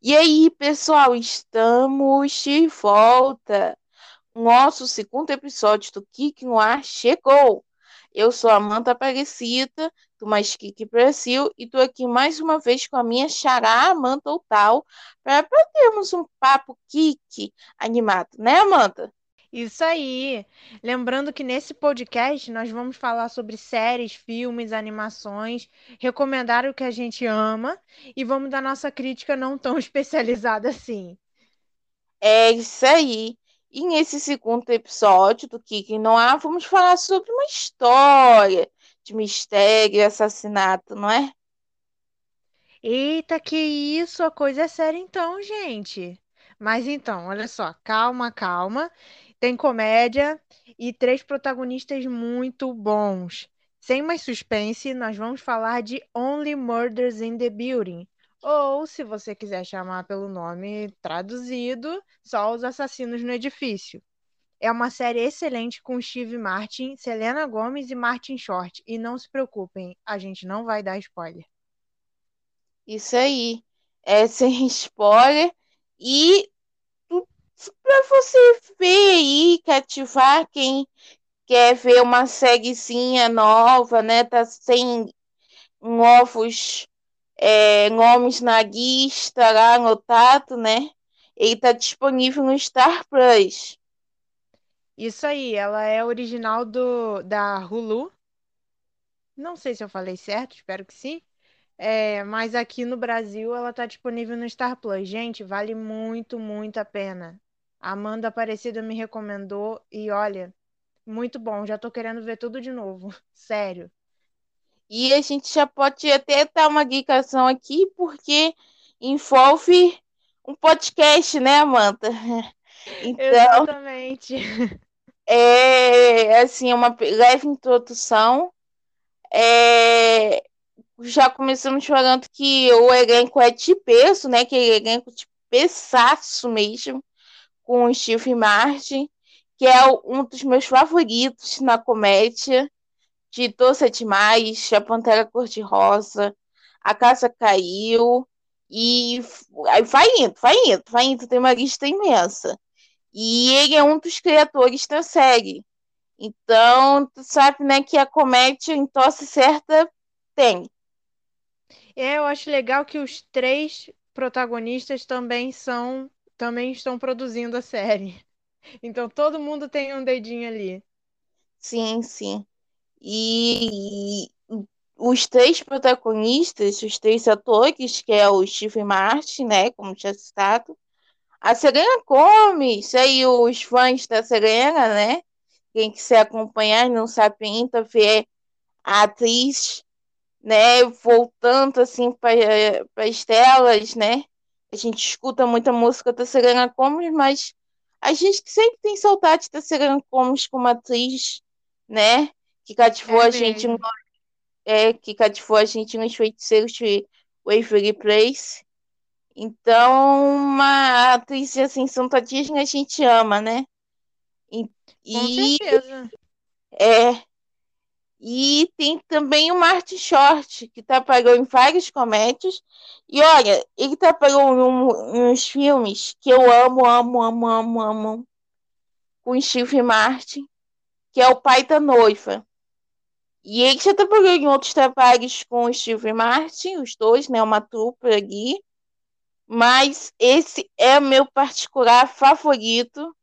E aí, pessoal, estamos de volta. Nosso segundo episódio do Kik no Ar chegou. Eu sou Amanda Aparecida, do Mais Kik Brasil, e estou aqui mais uma vez com a minha xará Amanda Outal, para termos um papo Kik animado, né, Amanda? Isso aí! Lembrando que nesse podcast nós vamos falar sobre séries, filmes, animações, recomendar o que a gente ama e vamos dar nossa crítica não tão especializada assim. É isso aí. E nesse segundo episódio do Kiki Não Há, vamos falar sobre uma história de mistério e assassinato, não é? Eita, que isso! A coisa é séria então, gente. Mas então, olha só, calma, calma. Tem comédia e três protagonistas muito bons. Sem mais suspense, nós vamos falar de Only Murders in the Building. Ou, se você quiser chamar pelo nome traduzido, só os assassinos no edifício. É uma série excelente com Steve Martin, Selena Gomez e Martin Short. E não se preocupem, a gente não vai dar spoiler. Isso aí. É sem spoiler. E para você ver aí, cativar quem quer ver uma sériezinha nova, né? Tá sem novos é, nomes na lista lá anotado, né? Ele tá disponível no Star Plus. Isso aí, ela é original do da Hulu. Não sei se eu falei certo, espero que sim. É, mas aqui no Brasil ela tá disponível no Star Plus. Gente, vale muito, muito a pena. A Amanda Aparecida me recomendou e olha, muito bom. Já tô querendo ver tudo de novo. Sério. E a gente já pode até dar uma indicação aqui, porque envolve um podcast, né, Amanda? Então, Exatamente. É assim, uma leve introdução. É, já começamos falando que o elenco é de peso, né? Que é elenco de pesaço mesmo com o Steve Martin, que é um dos meus favoritos na comédia, de Doce Demais, A Pantera Cor-de-Rosa, A Casa Caiu, e vai indo, vai indo, vai indo, tem uma lista imensa. E ele é um dos criadores da série. Então, tu sabe, né, que a comédia em tosse certa tem. É, eu acho legal que os três protagonistas também são também estão produzindo a série. Então todo mundo tem um dedinho ali. Sim, sim. E, os três protagonistas, os três atores, que é o Steve Martin, né, como já citado, a Serena Gomes, aí os fãs da Serena, né, quem quiser acompanhar não sabe ainda ver a atriz, né, voltando assim para as telas, né, a gente escuta muita música da Serena Gomes, mas a gente sempre tem saudade da Serena Gomes como atriz, né? Que cativou é a gente no, é, que cativou a gente nos feiticeiros de Waverly Place. Então, uma atriz assim, Santa Disney a gente ama, né? E, Com certeza. É, e tem também o Martin Short, que trabalhou em vários comédias. E olha, ele trabalhou em uns filmes que eu amo, amo, amo, amo, amo. Com Steve Martin, que é o pai da noiva. E ele já trabalhou em outros trabalhos com o Steve Martin, os dois, né? Uma trupe ali. Mas esse é o meu particular favorito.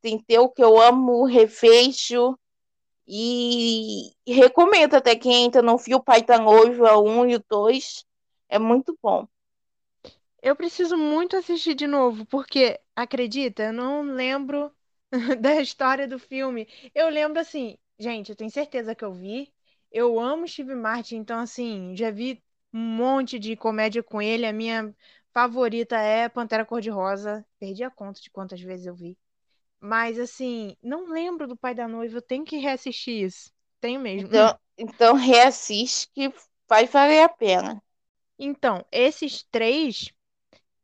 Tem teu que eu amo, revejo e recomendo até quem ainda não viu o da Noiva 1 e o 2. É muito bom. Eu preciso muito assistir de novo, porque, acredita, eu não lembro da história do filme. Eu lembro assim, gente, eu tenho certeza que eu vi. Eu amo Steve Martin, então assim, já vi um monte de comédia com ele. A minha favorita é Pantera Cor-de-Rosa. Perdi a conta de quantas vezes eu vi. Mas, assim, não lembro do Pai da Noiva, eu tenho que reassistir isso. Tenho mesmo. Então, então reassiste que vai valer a pena. Então, esses três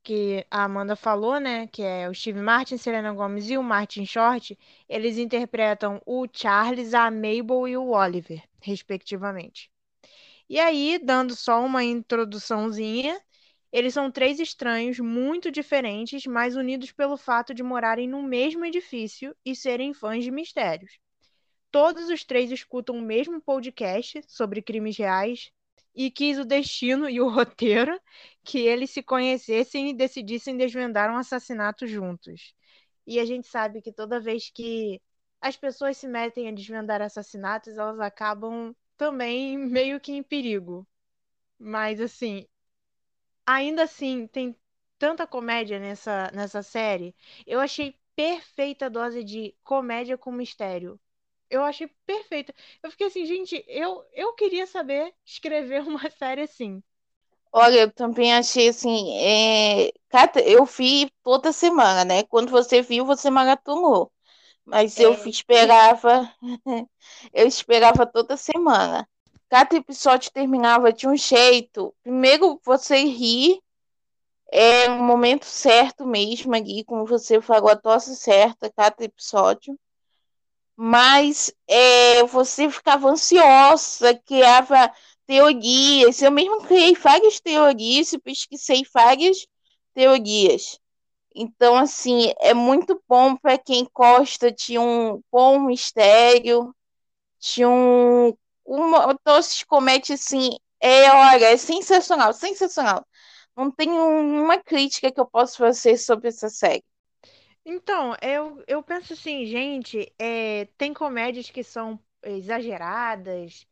que a Amanda falou, né, que é o Steve Martin, Selena Gomez e o Martin Short, eles interpretam o Charles, a Mabel e o Oliver, respectivamente. E aí, dando só uma introduçãozinha, Eles são três estranhos muito diferentes, mas unidos pelo fato de morarem no mesmo edifício e serem fãs de mistérios. Todos os três escutam o mesmo podcast sobre crimes reais e quis o destino e o roteiro que eles se conhecessem e decidissem desvendar um assassinato juntos. E a gente sabe que toda vez que as pessoas se metem a desvendar assassinatos, elas acabam também meio que em perigo. Mas assim, ainda assim, tem tanta comédia nessa, nessa série. Eu achei perfeita a dose de comédia com mistério. Eu achei perfeita. Eu fiquei assim, gente, eu, eu queria saber escrever uma série assim. Olha, eu também achei assim, é... eu vi toda semana, né? Quando você viu, você maratonou. Mas é. eu esperava, eu esperava toda semana. Cada episódio terminava de um jeito. Primeiro você ri, é um momento certo mesmo ali, como você falou, a tosse certa, cada episódio. Mas é, você ficava ansiosa, criava teorias. Eu mesmo criei várias teorias e pesquisei várias teorias. Então, assim, é muito bom para quem gosta de um bom mistério, de um. Uma, Doces Comete, assim, é, olha, é sensacional, sensacional. Não tem uma crítica que eu possa fazer sobre essa série. Então, eu, eu penso assim, gente, é, tem comédias que são exageradas,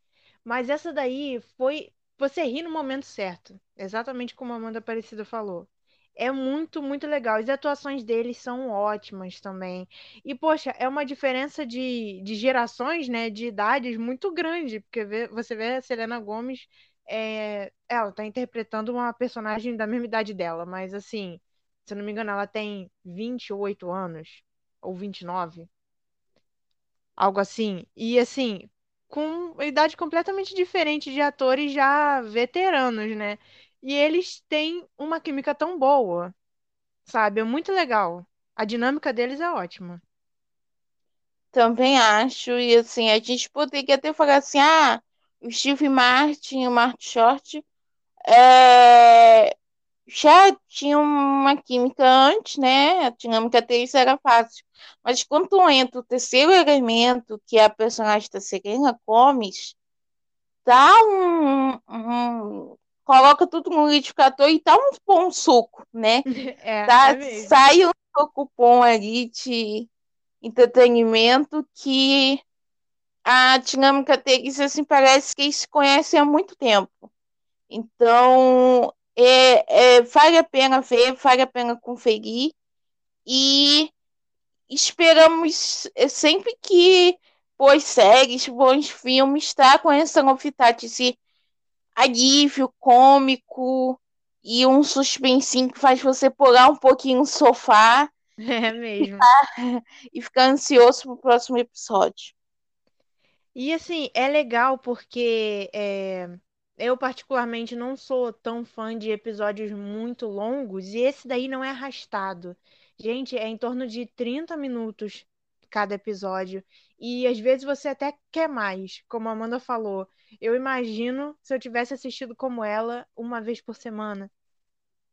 mas essa daí foi. Você ri no momento certo, exatamente como a Amanda Aparecida falou é muito, muito legal. As atuações deles são ótimas também. E, poxa, é uma diferença de, de gerações, né? De idades muito grande. Porque vê, você vê a Selena Gomes, é, ela tá interpretando uma personagem da mesma idade dela, mas assim, se eu não me engano, ela tem 28 anos, ou 29. Algo assim. E assim, com idade completamente diferente de atores já veteranos, né? E eles têm uma química tão boa, sabe? É muito legal. A dinâmica deles é ótima. Também acho, e assim, a gente poderia até falar assim, ah, o Steve Martin e o Mark Short é, já tinham uma química antes, né? A dinâmica deles era fácil. Mas quando entra o terceiro elemento, que é a personagem da Serena Gomes, dá um, um coloca tudo no liquidificador e tá um bom suco, né? É, é sai um suco bom ali de entretenimento que a dinâmica deles, assim, parece que eles se conhecem há muito tempo. Então, é, é, vale a pena ver, vale a pena conferir. E esperamos é, sempre que boas séries, bons filmes, tá? Com essa novidade de alívio cômico e um suspensinho que faz você pular um pouquinho no sofá. É mesmo. E ficar ansioso pro próximo episódio. E assim, é legal porque é, eu particularmente não sou tão fã de episódios muito longos e esse daí não é arrastado. Gente, é em torno de 30 minutos cada episódio. E às vezes você até quer mais, como a Amanda falou. Eu imagino se eu tivesse assistido como ela uma vez por semana.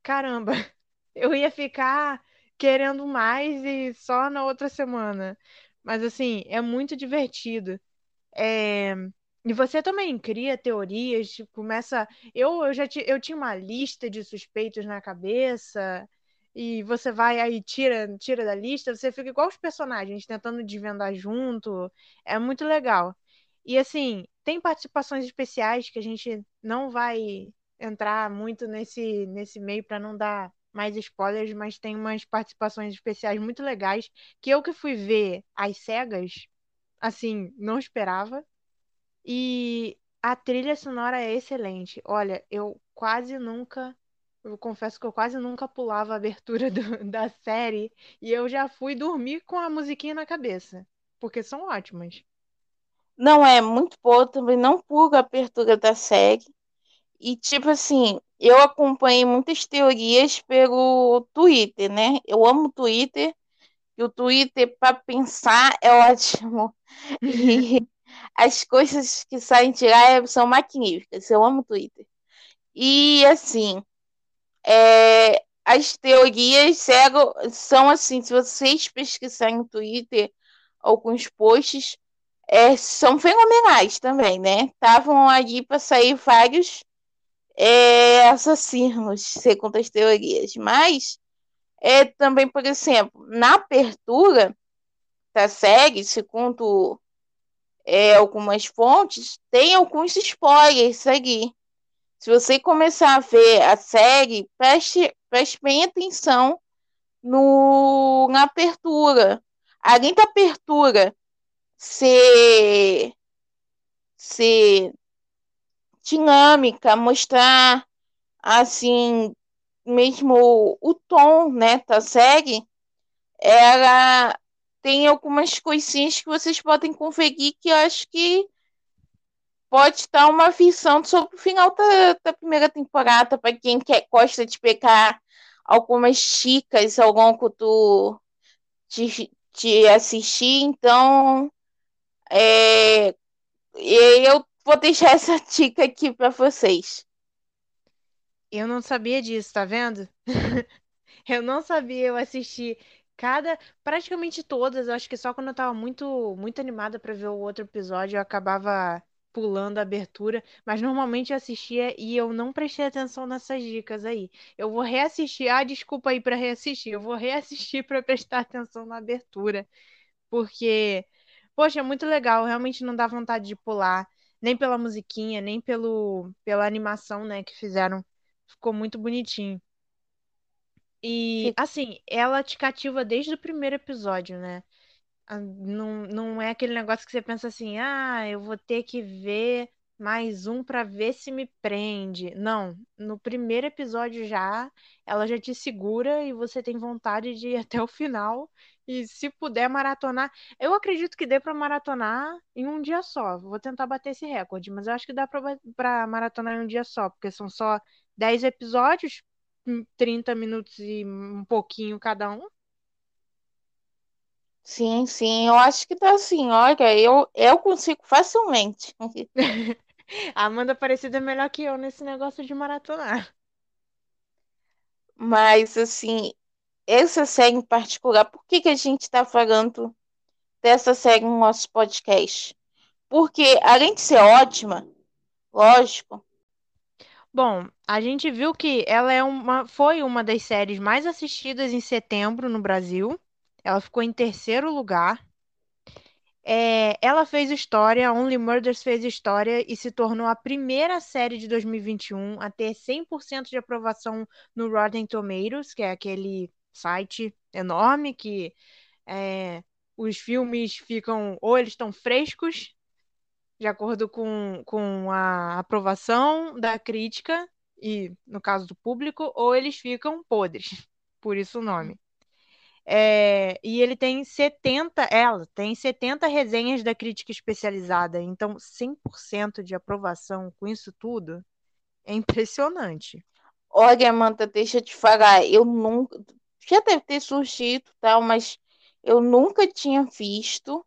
Caramba, eu ia ficar querendo mais e só na outra semana. Mas assim, é muito divertido. É... E você também cria teorias, começa. Eu, eu já ti... eu tinha uma lista de suspeitos na cabeça e você vai aí tira tira da lista, você fica igual os personagens tentando desvendar junto. É muito legal. E assim, tem participações especiais que a gente não vai entrar muito nesse nesse meio para não dar mais spoilers, mas tem umas participações especiais muito legais que eu que fui ver às cegas, assim, não esperava. E a trilha sonora é excelente. Olha, eu quase nunca eu confesso que eu quase nunca pulava a abertura do, da série e eu já fui dormir com a musiquinha na cabeça, porque são ótimas. Não é muito boa também, não pula a abertura da série. E tipo assim, eu acompanhei muitas teorias pelo Twitter, né? Eu amo o Twitter, e o Twitter para pensar é ótimo. E as coisas que saem de lá são magníficas. Eu amo o Twitter. E assim, é, as teorias cego, são assim, se vocês pesquisarem no Twitter alguns posts, é, são fenomenais também, né? Estavam ali para sair vários é, assassinos, segundo as teorias. Mas é também, por exemplo, na abertura da série, segundo é, algumas fontes, tem alguns spoilers ali. Se você começar a ver a série, preste, preste bem atenção no, na abertura. Além da abertura ser, ser dinâmica, mostrar assim mesmo o tom, né, da série, ela tem algumas coisinhas que vocês podem conferir que eu acho que pode estar uma visão sobre o final da, da primeira temporada para quem quer, gosta de pegar algumas dicas ao longo do de, de assistir, então é, eu vou deixar essa dica aqui para vocês. Eu não sabia disso, tá vendo? eu não sabia, eu assisti cada, praticamente todas, eu acho que só quando eu tava muito, muito animada para ver o outro episódio, eu acabava pulando a abertura, mas normalmente eu assistia e eu não prestei atenção nessas dicas aí. Eu vou reassistir, ah, desculpa aí para reassistir, eu vou reassistir para prestar atenção na abertura, porque poxa, é muito legal, realmente não dá vontade de pular, nem pela musiquinha, nem pelo pela animação, né, que fizeram. Ficou muito bonitinho. E, assim, ela te cativa desde o primeiro episódio, né? Não, não é aquele negócio que você pensa assim, ah, eu vou ter que ver mais um pra ver se me prende. Não, no primeiro episódio já, ela já te segura e você tem vontade de ir até o final. E se puder maratonar, eu acredito que dê pra maratonar em um dia só. Vou tentar bater esse recorde, mas eu acho que dá pra maratonar em um dia só, porque são só 10 episódios, hum, 30 minutos e um pouquinho cada um. Sim, sim, eu acho que tá assim, olha, eu, eu consigo facilmente. A Amanda Aparecida é melhor que eu nesse negócio de maratonar. Mas, assim, essa série em particular, por que que a gente tá falando dessa série no nosso podcast? Porque, além de ser ótima, lógico, Bom, a gente viu que ela é uma, foi uma das séries mais assistidas em setembro no Brasil. Ela ficou em terceiro lugar. É, ela fez história, Only Murders fez história e se tornou a primeira série de 2021 a ter 100% de aprovação no Rotten Tomatoes, que é aquele site enorme que é, os filmes ficam ou eles estão frescos, de acordo com, com a aprovação da crítica e, no caso do público, ou eles ficam podres, por isso o nome. É, e ele tem 70, ela tem 70 resenhas da crítica especializada, então 100% de aprovação com isso tudo é impressionante. olha, Amanda, deixa eu te falar, eu nunca, já deve ter surgido, tal, mas eu nunca tinha visto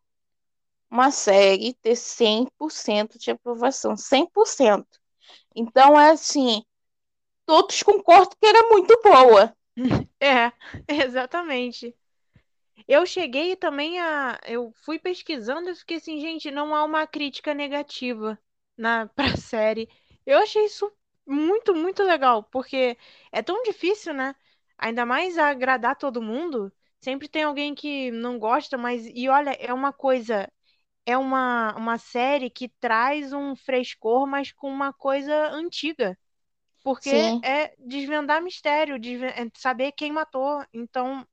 uma série ter 100% de aprovação, 100%. Então, é assim, todos concordam que era muito boa. É, exatamente. Eu cheguei também a. Eu fui pesquisando e fiquei assim, gente, não há uma crítica negativa na pra série. Eu achei isso muito, muito legal, porque é tão difícil, né? Ainda mais agradar todo mundo. Sempre tem alguém que não gosta, mas. E olha, é uma coisa. É uma, uma série que traz um frescor, mas com uma coisa antiga. Porque Sim, é desvendar mistério, desven- é saber quem matou. Então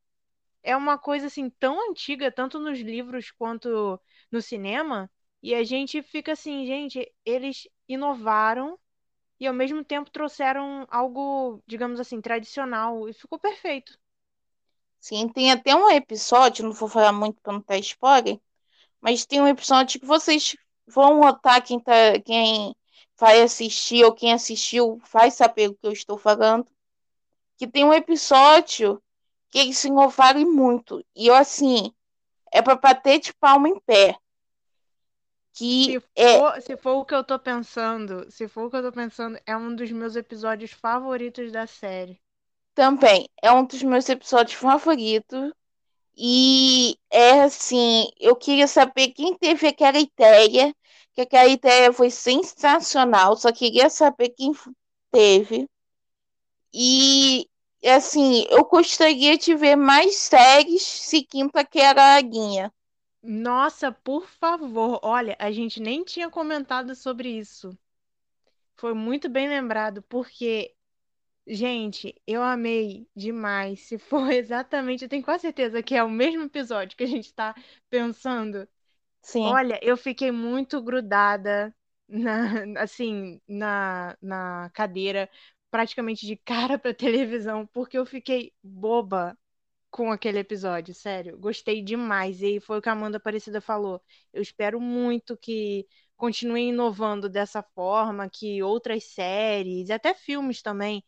é uma coisa assim tão antiga, tanto nos livros quanto no cinema, e a gente fica assim, gente, eles inovaram e ao mesmo tempo trouxeram algo, digamos assim, tradicional e ficou perfeito. sim, tem até um episódio, não vou falar muito para não dar spoiler, mas tem um episódio que vocês vão notar quem tá, quem vai assistir ou quem assistiu vai saber o que eu estou falando, que tem um episódio que eles se inovaram muito. E eu assim, é para bater de palma em pé, que Se é for, se for o que eu tô pensando, se for o que eu tô pensando, é um dos meus episódios favoritos da série. Também é um dos meus episódios favoritos. E é assim, eu queria saber quem teve aquela ideia, que aquela ideia foi sensacional, só queria saber quem teve. E assim, eu gostaria de ver mais séries seguindo aquela linha. Nossa, por favor, olha, a gente nem tinha comentado sobre isso. Foi muito bem lembrado, porque, gente, eu amei demais. Se for exatamente, eu tenho quase certeza que é o mesmo episódio que a gente está pensando. Sim. Olha, eu fiquei muito grudada na, assim, na, na cadeira, praticamente de cara para televisão, porque eu fiquei boba com aquele episódio, sério. Gostei demais. E foi o que a Amanda Aparecida falou. Eu espero muito que continuem inovando dessa forma, que outras séries, até filmes também,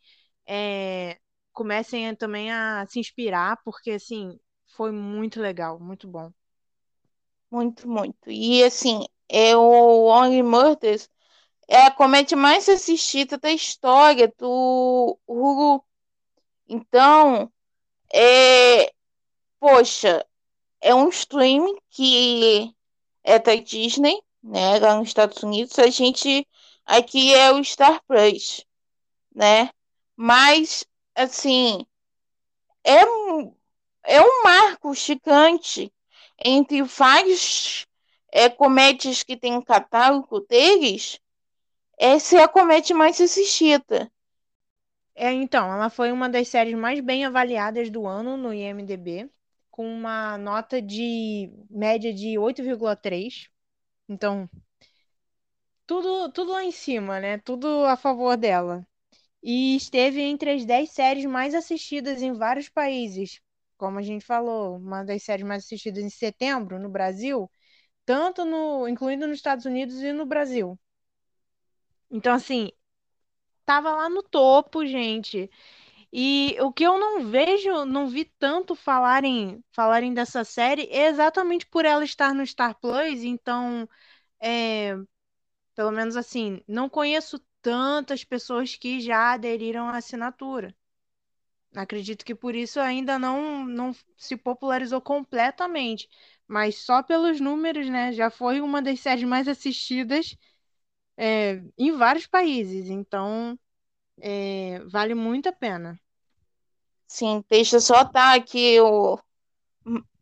é, comecem também a se inspirar, porque assim, foi muito legal, muito bom. Muito, muito. E assim, é o Only Murders é a comédia mais assistida da história do Hulu. Então, é, poxa, é um stream que é da Disney, né, lá nos Estados Unidos. A gente aqui é o Star Plus, né? Mas assim, é é um marco gigante entre vários é, que tem catálogo deles. Essa é a comédia mais assistida. É, então, ela foi uma das séries mais bem avaliadas do ano no IMDb, com uma nota de média de 8,3. Então, tudo, tudo lá em cima, né? Tudo a favor dela. E esteve entre as 10 séries mais assistidas em vários países. Como a gente falou, uma das séries mais assistidas em setembro no Brasil, tanto no, incluindo nos Estados Unidos e no Brasil. Então, assim, tava lá no topo, gente. E o que eu não vejo, não vi tanto falarem, falarem dessa série é exatamente por ela estar no Star Plus, então, é, pelo menos assim, não conheço tantas pessoas que já aderiram à assinatura. Acredito que por isso ainda não, não se popularizou completamente, mas só pelos números, né? Já foi uma das séries mais assistidas é, em vários países, então é, vale muito a pena. Sim, deixa eu só dar aqui o,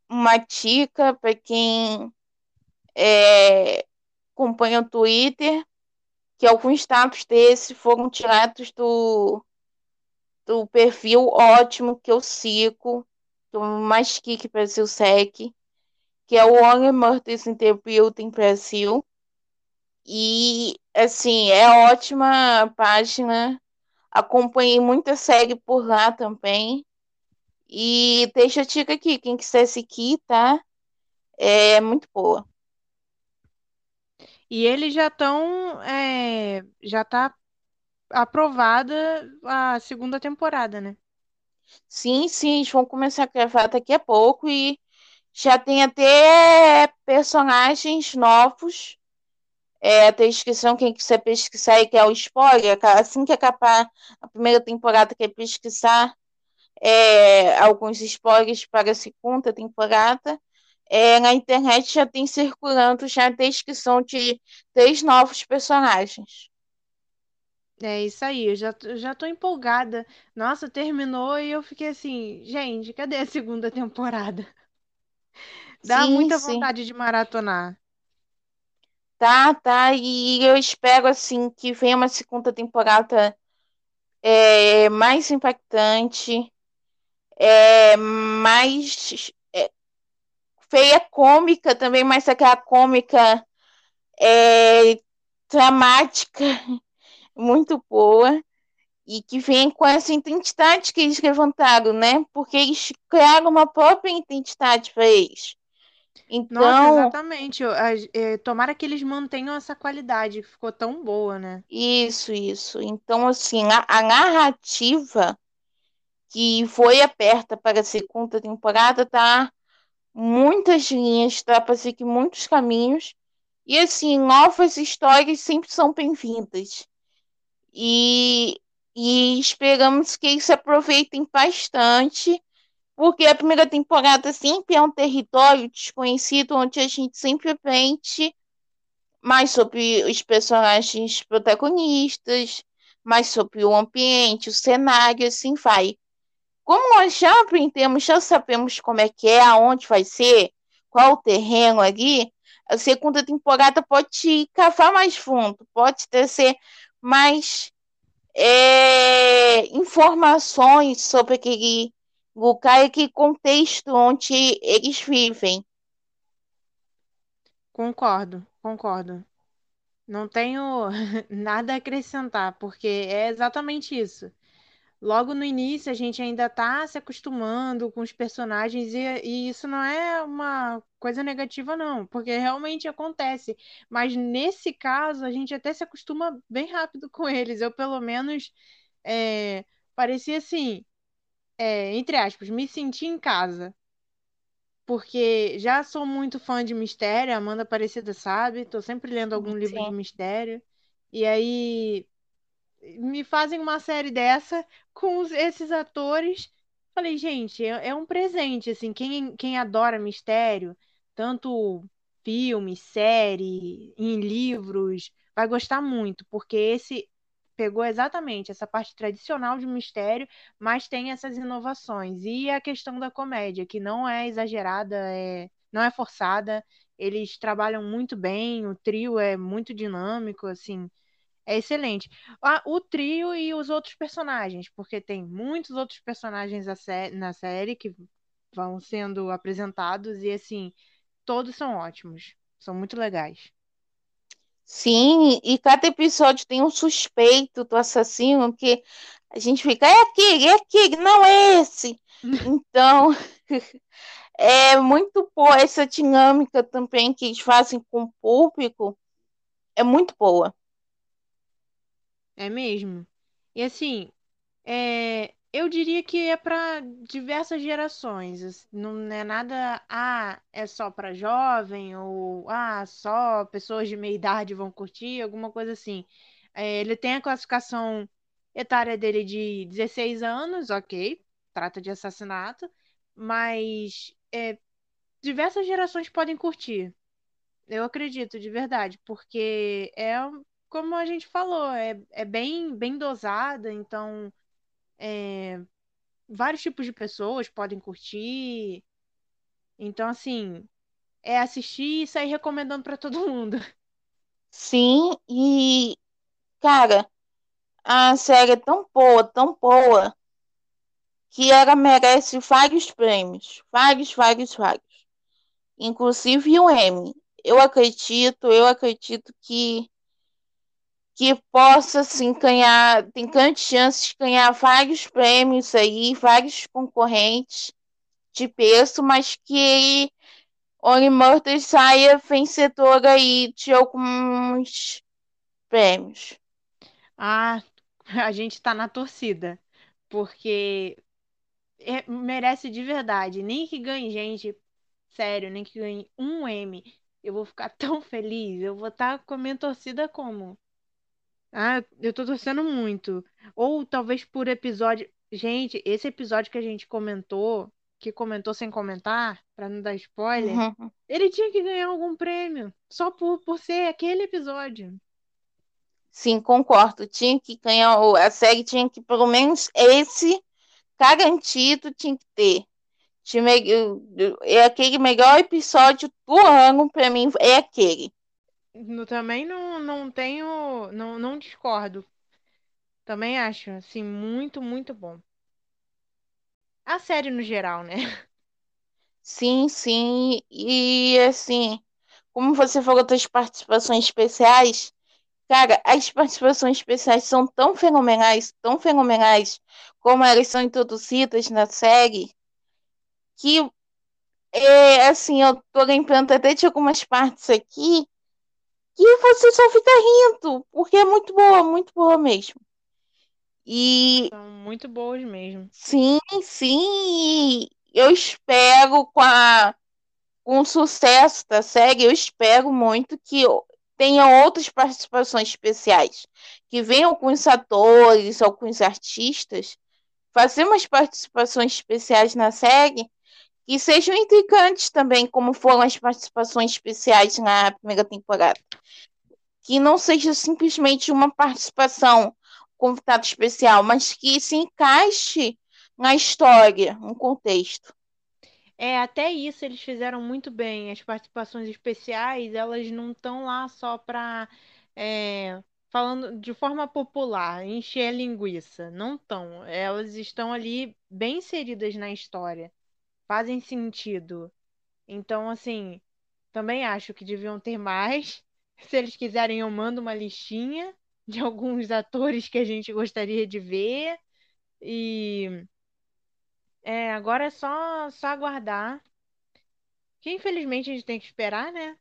uma dica para quem é, acompanha o Twitter, que alguns status desses foram tirados do, do perfil ótimo que eu sigo, do mais kick Brasil Sec, que é o Only Murders Interviewed em Brasil. E, assim, é ótima página. Acompanhei muita série por lá também. E deixa a dica aqui, quem quiser seguir, tá? É muito boa. E eles já estão. É, já tá aprovada a segunda temporada, né? Sim, sim, eles vão começar a gravar daqui a pouco e já tem até personagens novos é, a descrição, quem quiser pesquisar e quer o spoiler, assim que acabar a primeira temporada, quer pesquisar é, alguns spoilers para a segunda temporada, é, na internet já tem circulando já a descrição de três novos personagens. É isso aí, eu já, eu já tô empolgada. Nossa, terminou e eu fiquei assim, gente, cadê a segunda temporada? Dá sim, muita sim. vontade de maratonar. Tá, tá. E eu espero, assim, que venha uma segunda temporada é, mais impactante, é, mais é, feia cômica também, mas aquela cômica é, dramática, muito boa. E que vem com essa identidade que eles levantaram, né? Porque eles criaram uma própria identidade para eles. Então, Nossa, exatamente. É, tomara que eles mantenham essa qualidade que ficou tão boa, né? Isso, isso. Então, assim, a, a narrativa que foi aberta para a segunda temporada tá muitas linhas, tá para seguir muitos caminhos. E, assim, novas histórias sempre são bem-vindas. E E esperamos que eles aproveitem bastante, porque a primeira temporada sempre é um território desconhecido, onde a gente sempre aprende mais sobre os personagens protagonistas, mais sobre o ambiente, o cenário, assim vai. Como nós já aprendemos, já sabemos como é que é, aonde vai ser, qual o terreno ali, a segunda temporada pode cavar mais fundo, pode trazer mais é, informações sobre aquele lugar e aquele contexto onde eles vivem. Concordo, concordo. Não tenho nada a acrescentar, porque é exatamente isso. Logo no início, a gente ainda está se acostumando com os personagens, e, e isso não é uma coisa negativa, não, porque realmente acontece. Mas nesse caso, a gente até se acostuma bem rápido com eles. Eu, pelo menos, é, parecia assim, é, entre aspas, me senti em casa. Porque já sou muito fã de mistério, a Amanda Aparecida sabe, tô sempre lendo algum livro de Sim. mistério. E aí me fazem uma série dessa com os- esses atores. Falei, gente, é, é um presente, assim, quem, quem adora mistério, tanto filme, série, em livros, vai gostar muito, porque esse pegou exatamente essa parte tradicional de mistério, mas tem essas inovações. E a questão da comédia, que não é exagerada, é, não é forçada, eles trabalham muito bem, o trio é muito dinâmico, assim. É excelente. Ah, o trio e os outros personagens, porque tem muitos outros personagens na série que vão sendo apresentados e assim, todos são ótimos. São muito legais. Sim, e cada episódio tem um suspeito do assassino que a gente fica, é aquele, é aquele, não é esse. Então, é muito boa essa dinâmica também que eles fazem com o público, é muito boa. É mesmo. E assim, é, eu diria que é para diversas gerações. Não é nada, ah, é só para jovem ou ah, só pessoas de meia idade vão curtir, alguma coisa assim. É, ele tem a classificação etária dele de 16 anos, ok, trata de assassinato, mas é, diversas gerações podem curtir. Eu acredito, de verdade, porque é como a gente falou, é, é bem, bem dosada, então vários tipos de pessoas podem curtir. Então, assim, é assistir e sair recomendando pra todo mundo. Sim, e cara, a série é tão boa, tão boa, que ela merece vários prêmios, vários, vários, vários. Inclusive o Emmy. Eu acredito, eu acredito que que possa assim ganhar, tem grandes chances de ganhar vários prêmios aí, vários concorrentes de peso, mas que Only Murders saia vencedora aí de alguns prêmios. Ah, a gente tá na torcida, porque é- merece de verdade. Nem que ganhe gente, sério, nem que ganhe um M. Eu vou ficar tão feliz. Eu vou estar com a minha torcida como? Ah, eu tô torcendo muito. Ou talvez por episódio. Gente, esse episódio que a gente comentou, que comentou sem comentar, pra não dar spoiler, Uhum. ele tinha que ganhar algum prêmio. Só por, por ser aquele episódio. Sim, concordo. Tinha que ganhar, a série tinha que, pelo menos esse garantido, tinha que ter. Me- É aquele melhor episódio do ano, pra mim, é aquele. Também não, não tenho. Não, não discordo. Também acho, assim, muito, muito bom. A série no geral, né? Sim, sim. E assim, como você falou das participações especiais, cara, as participações especiais são tão fenomenais, tão fenomenais, como elas são introduzidas na série, que é assim, eu tô lembrando até de algumas partes aqui que você só fica rindo, porque é muito boa, muito boa mesmo. E São muito boas mesmo. sim, sim, eu espero com a com o sucesso da série, eu espero muito que tenha outras participações especiais, que venham alguns atores, alguns artistas, fazer umas participações especiais na série que sejam intrigantes também, como foram as participações especiais na primeira temporada. Que não seja simplesmente uma participação convidado especial, mas que se encaixe na história, no contexto. É, até isso eles fizeram muito bem. As participações especiais, elas não estão lá só para é, falando de forma popular, encher a linguiça. Não estão. Elas estão ali bem inseridas na história. Fazem sentido. Então, assim, também acho que deviam ter mais. Se eles quiserem, eu mando uma listinha de alguns atores que a gente gostaria de ver. E é, agora é só, só aguardar. Que infelizmente a gente tem que esperar, né?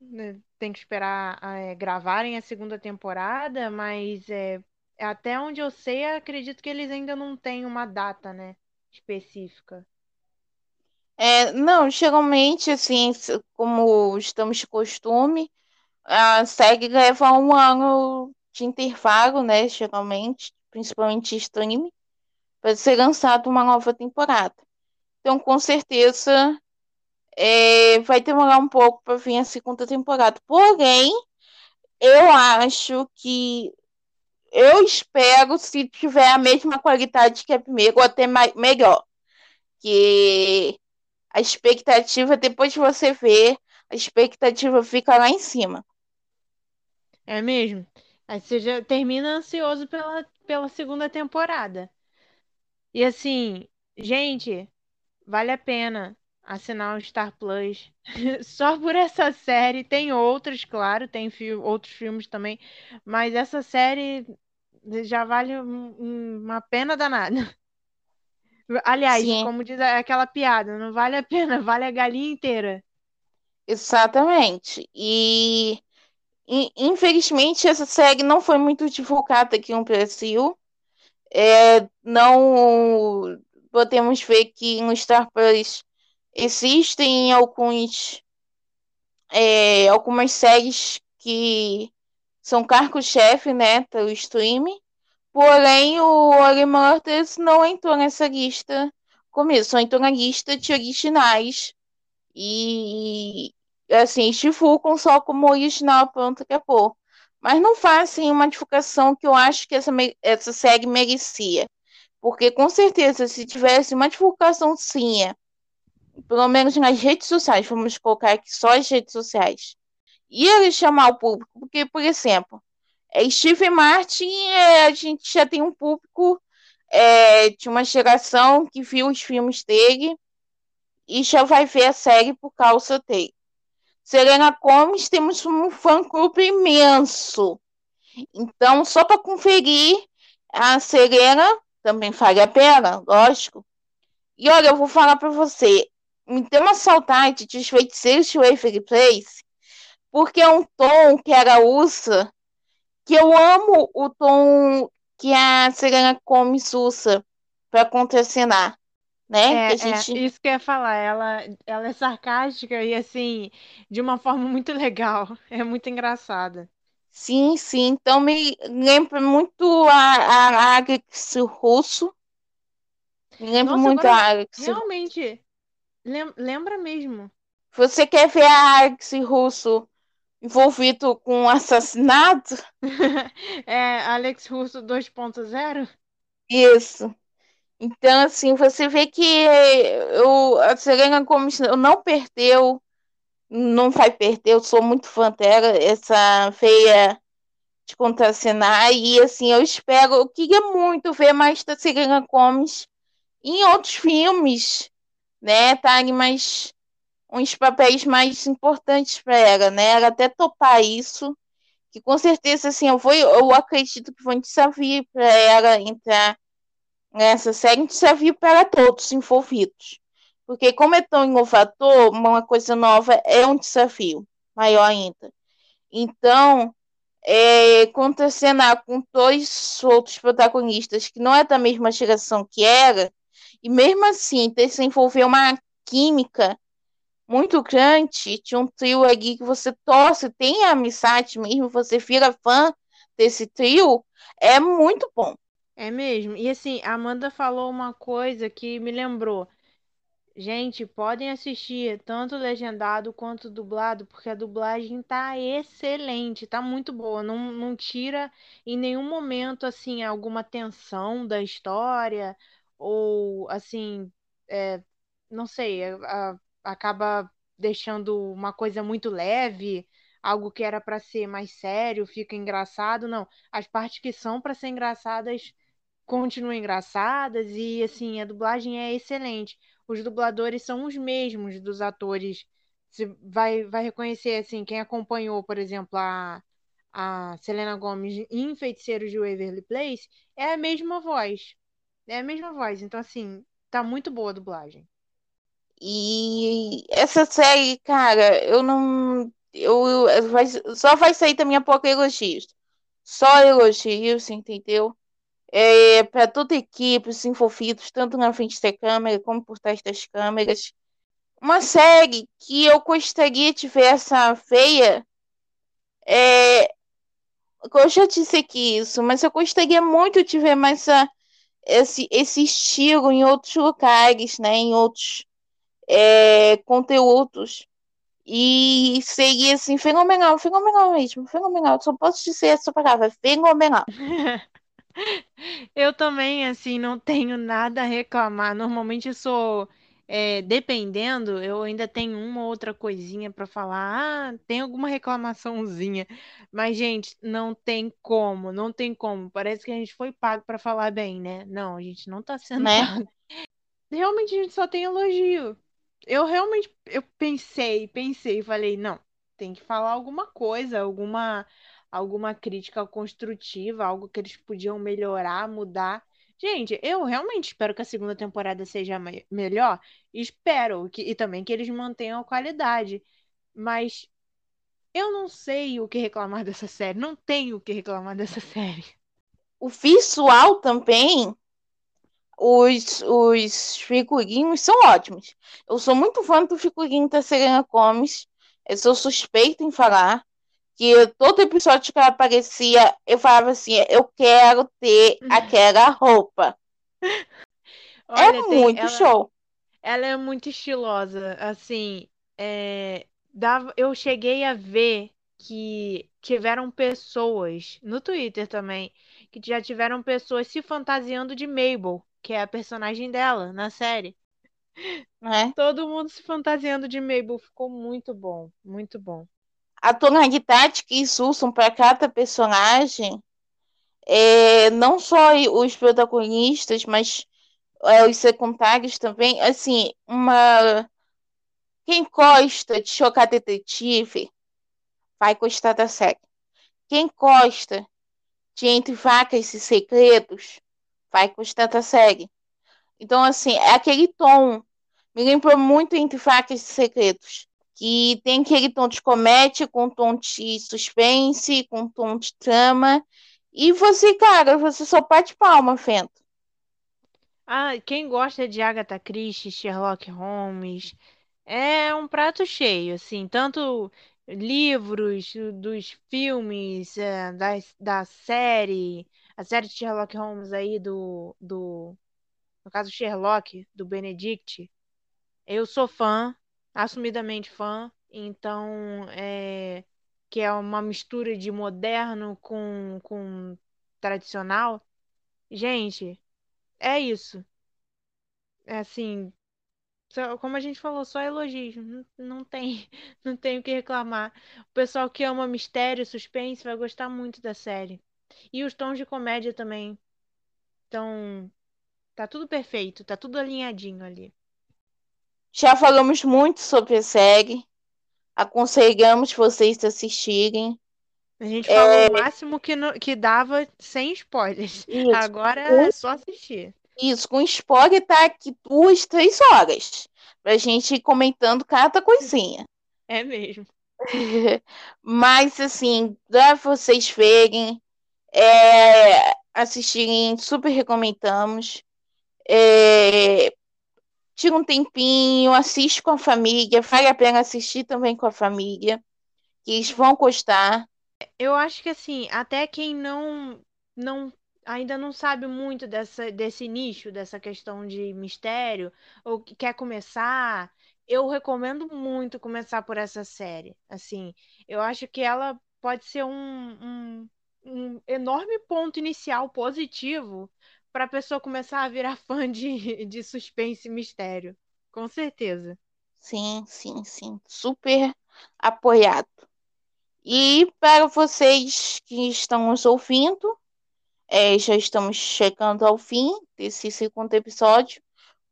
Né, Tem que esperar é, gravarem a segunda temporada, mas é, até onde eu sei, acredito que eles ainda não têm uma data, né? Específica. É, não, geralmente, assim, como estamos de costume, a série leva um ano de intervalo, né? Geralmente, principalmente streaming, para ser lançado uma nova temporada. Então, com certeza, é, vai demorar um pouco para vir a segunda temporada. Porém, eu acho que eu espero se tiver a mesma qualidade que a primeira, ou até melhor. Que a expectativa, depois de você ver, a expectativa fica lá em cima. É mesmo? Aí você já termina ansioso pela, pela segunda temporada. E assim, gente, vale a pena assinar o Star Plus. Só por essa série, tem outros, claro, tem fi outros filmes também, mas essa série já vale um- uma pena danada. Aliás, Sim, como diz aquela piada, não vale a pena, vale a galinha inteira. exatamente. E in- infelizmente essa série não foi muito divulgada aqui no Brasil. É, não podemos ver que no Star Plus existem alguns, é, algumas séries que são cargo-chefe, né, do streaming. Porém, o Only Murders não entrou nessa lista comigo, só entrou na lista de originais. E, assim, divulgam só como original, pronto, acabou. Mas não fazem uma divulgação que eu acho que essa, essa série merecia. Porque, com certeza, se tivesse uma divulgação sim, pelo menos nas redes sociais, vamos colocar aqui só as redes sociais, ia chamar o público. Porque, por exemplo, é, Steve Martin, é, a gente já tem um público é, de uma geração que viu os filmes dele e já vai ver a série por causa dele. Selena Gomez, temos um fã-clube imenso. Então, só para conferir, a Selena também vale a pena, lógico. E olha, eu vou falar para você, me deu uma saudade de Os Feiticeiros de Waverly Place, porque é um tom que ela usa que eu amo o tom que a Selena Gomez usa para contracenar, né? É, é, gente, isso que eu ia falar. Ela, ela é sarcástica e, assim, de uma forma muito legal. É muito engraçada. sim, sim. Então me lembra muito a, a Alex Russo, me lembra Nossa, muito a Alex. realmente lem- lembra mesmo. Você quer ver a Alex Russo envolvido com um assassinato? É Alex Russo 2.0? Isso. Então, assim, você vê que eu, a Selena Gomez não perdeu, não vai perder, eu sou muito fã dela, essa feia de contracenar, e assim, eu espero, eu queria muito ver mais da Selena Gomez em outros filmes, né, tá mais, uns papéis mais importantes para ela, né, ela até topar isso, que com certeza, assim, eu vou, eu acredito que foi um desafio para ela entrar nessa série, desafio para todos envolvidos. Porque como é tão inovador, uma coisa nova é um desafio maior ainda. Então, é, contracenar com dois outros protagonistas que não é da mesma geração que era, e mesmo assim desenvolver uma química, muito grande, de um trio ali que você torce, tem amizade mesmo, você vira fã desse trio, é muito bom. É mesmo. E assim, a Amanda falou uma coisa que me lembrou. Gente, podem assistir tanto legendado quanto dublado, porque a dublagem tá excelente, tá muito boa. Não, não tira em nenhum momento assim alguma tensão da história ou assim, é, não sei, a- acaba deixando uma coisa muito leve, algo que era para ser mais sério, fica engraçado. Não, as partes que são para ser engraçadas continuam engraçadas e assim, a dublagem é excelente. Os dubladores são os mesmos dos atores. Você vai, vai reconhecer assim, quem acompanhou, por exemplo, a, a Selena Gomez em Feiticeiros de Waverly Place, é a mesma voz. É a mesma voz. Então, assim, tá muito boa a dublagem. E essa série, cara, eu não. Eu, eu- vai- só vai sair também a pouco elogios. Só elogios, entendeu? É, para toda a equipe, os envolvidos, tanto na frente da câmera como por trás das câmeras. Uma série que eu gostaria de ver essa feia. É, eu já disse aqui isso, mas eu gostaria muito de ver mais essa, esse, esse estilo em outros lugares, né? Em outros é, conteúdos. E seria assim, fenomenal, fenomenal mesmo, fenomenal. Só posso dizer essa palavra, fenomenal. Eu também, assim, não tenho nada a reclamar. Normalmente eu sou, é, dependendo, eu ainda tenho uma ou outra coisinha para falar. Ah, tem alguma reclamaçãozinha. Mas, gente, não tem como, não tem como. Parece que a gente foi pago para falar bem, né? Não, a gente não tá sendo Né? pago. Realmente a gente só tem elogio. Eu realmente, eu pensei, pensei, falei, não, tem que falar alguma coisa, alguma, alguma crítica construtiva, algo que eles podiam melhorar, mudar. Gente, eu realmente espero que a segunda temporada seja me- melhor. Espero que, e também que eles mantenham a qualidade. Mas eu não sei o que reclamar dessa série. Não tenho o que reclamar dessa série. O visual também, os, os figurinhos são ótimos. Eu sou muito fã do figurino da Selena Gomez. Eu sou suspeita em falar. Que todo episódio que ela aparecia, eu falava assim: eu quero ter aquela roupa. Olha, é muito ela. show. Ela é muito estilosa, assim, é, dava, eu cheguei a ver que tiveram pessoas, no Twitter também, que já tiveram pessoas se fantasiando de Mabel, que é a personagem dela na série. Né? Todo mundo se fantasiando de Mabel, ficou muito bom, muito bom. A tonalidade que eles usam para cada personagem, é, não só os protagonistas, mas é, os secundários também, assim, uma quem gosta de jogar detetive vai gostar da série. Quem gosta de Entre Facas e Segredos vai gostar da série. Então, assim, é aquele tom. Me lembrou muito Entre Facas e Segredos. Que tem aquele tom de comédia, com tom de suspense, com tom de trama. E você, cara, você só bate palma, Fento. Ah, quem gosta de Agatha Christie, Sherlock Holmes, é um prato cheio, assim, tanto livros, dos filmes, é, da, da série, a série de Sherlock Holmes aí do, do, no caso Sherlock, do Benedict, eu sou fã, assumidamente fã, então é que é uma mistura de moderno com, com tradicional. Gente, é isso. É assim, Só- como a gente falou, só elogios. Não, não tem, não tem o que reclamar. O pessoal que ama mistério, suspense, vai gostar muito da série. E os tons de comédia também. Então, tá tudo perfeito, tá tudo alinhadinho ali. Já falamos muito sobre a série. Aconselhamos vocês a assistirem. A gente falou o máximo que, no- que dava sem spoilers. Isso. Agora é só assistir. Isso, com spoiler tá aqui duas, três horas. Pra gente ir comentando cada coisinha. É mesmo. Mas, assim, pra vocês verem, é, assistirem, super recomendamos. É, tira um tempinho, assiste com a família, vale a pena assistir também com a família, que eles vão gostar. Eu acho que assim, até quem não não ainda não sabe muito dessa, desse nicho, dessa questão de mistério, ou que quer começar, eu recomendo muito começar por essa série. Assim, eu acho que ela pode ser um, um, um enorme ponto inicial positivo para a pessoa começar a virar fã de, de suspense e mistério. Com certeza. Sim, sim, sim. Super apoiado. E para vocês que estão nos ouvindo, é, já estamos chegando ao fim desse segundo episódio.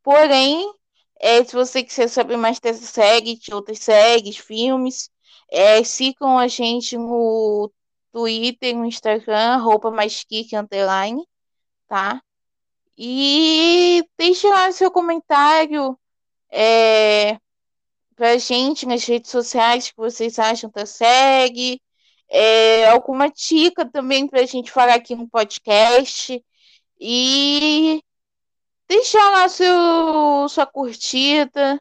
Porém, é, se você quiser saber mais dessa série, de outras séries, filmes, é, sigam a gente no Twitter, no Instagram, roupa mais kick underline, tá? E deixe lá seu comentário é, pra gente nas redes sociais que vocês acham da série. É, alguma dica também pra gente falar aqui no podcast. E deixar lá seu, sua curtida.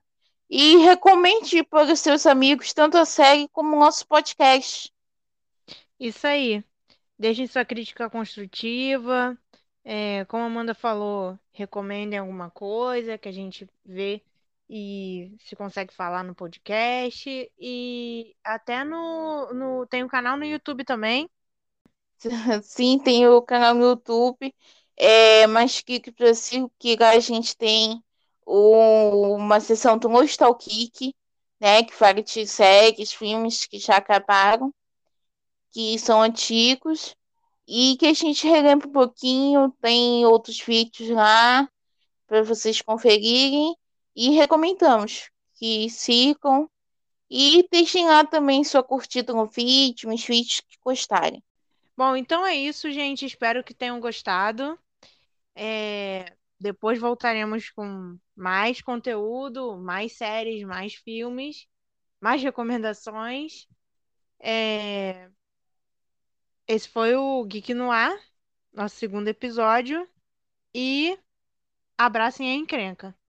E recomende para os seus amigos tanto a série como o nosso podcast. Isso aí. Deixem sua crítica construtiva. É, como a Amanda falou, recomendem alguma coisa que a gente vê e se consegue falar no podcast. E até no, no tem um canal no YouTube também. Sim, tem o canal no YouTube. É, mas que si que a gente tem o, uma sessão do Nostalgeek, né, que fala de séries, filmes que já acabaram, que são antigos e que a gente relembra um pouquinho, tem outros vídeos lá para vocês conferirem e recomendamos que sigam e deixem lá também sua curtida no vídeo, nos vídeos que gostarem. Bom, então é isso, gente. Espero que tenham gostado. É... Depois voltaremos com mais conteúdo, mais séries, mais filmes, mais recomendações. É... Esse foi o Geek no Ar, nosso segundo episódio. E abracem a encrenca.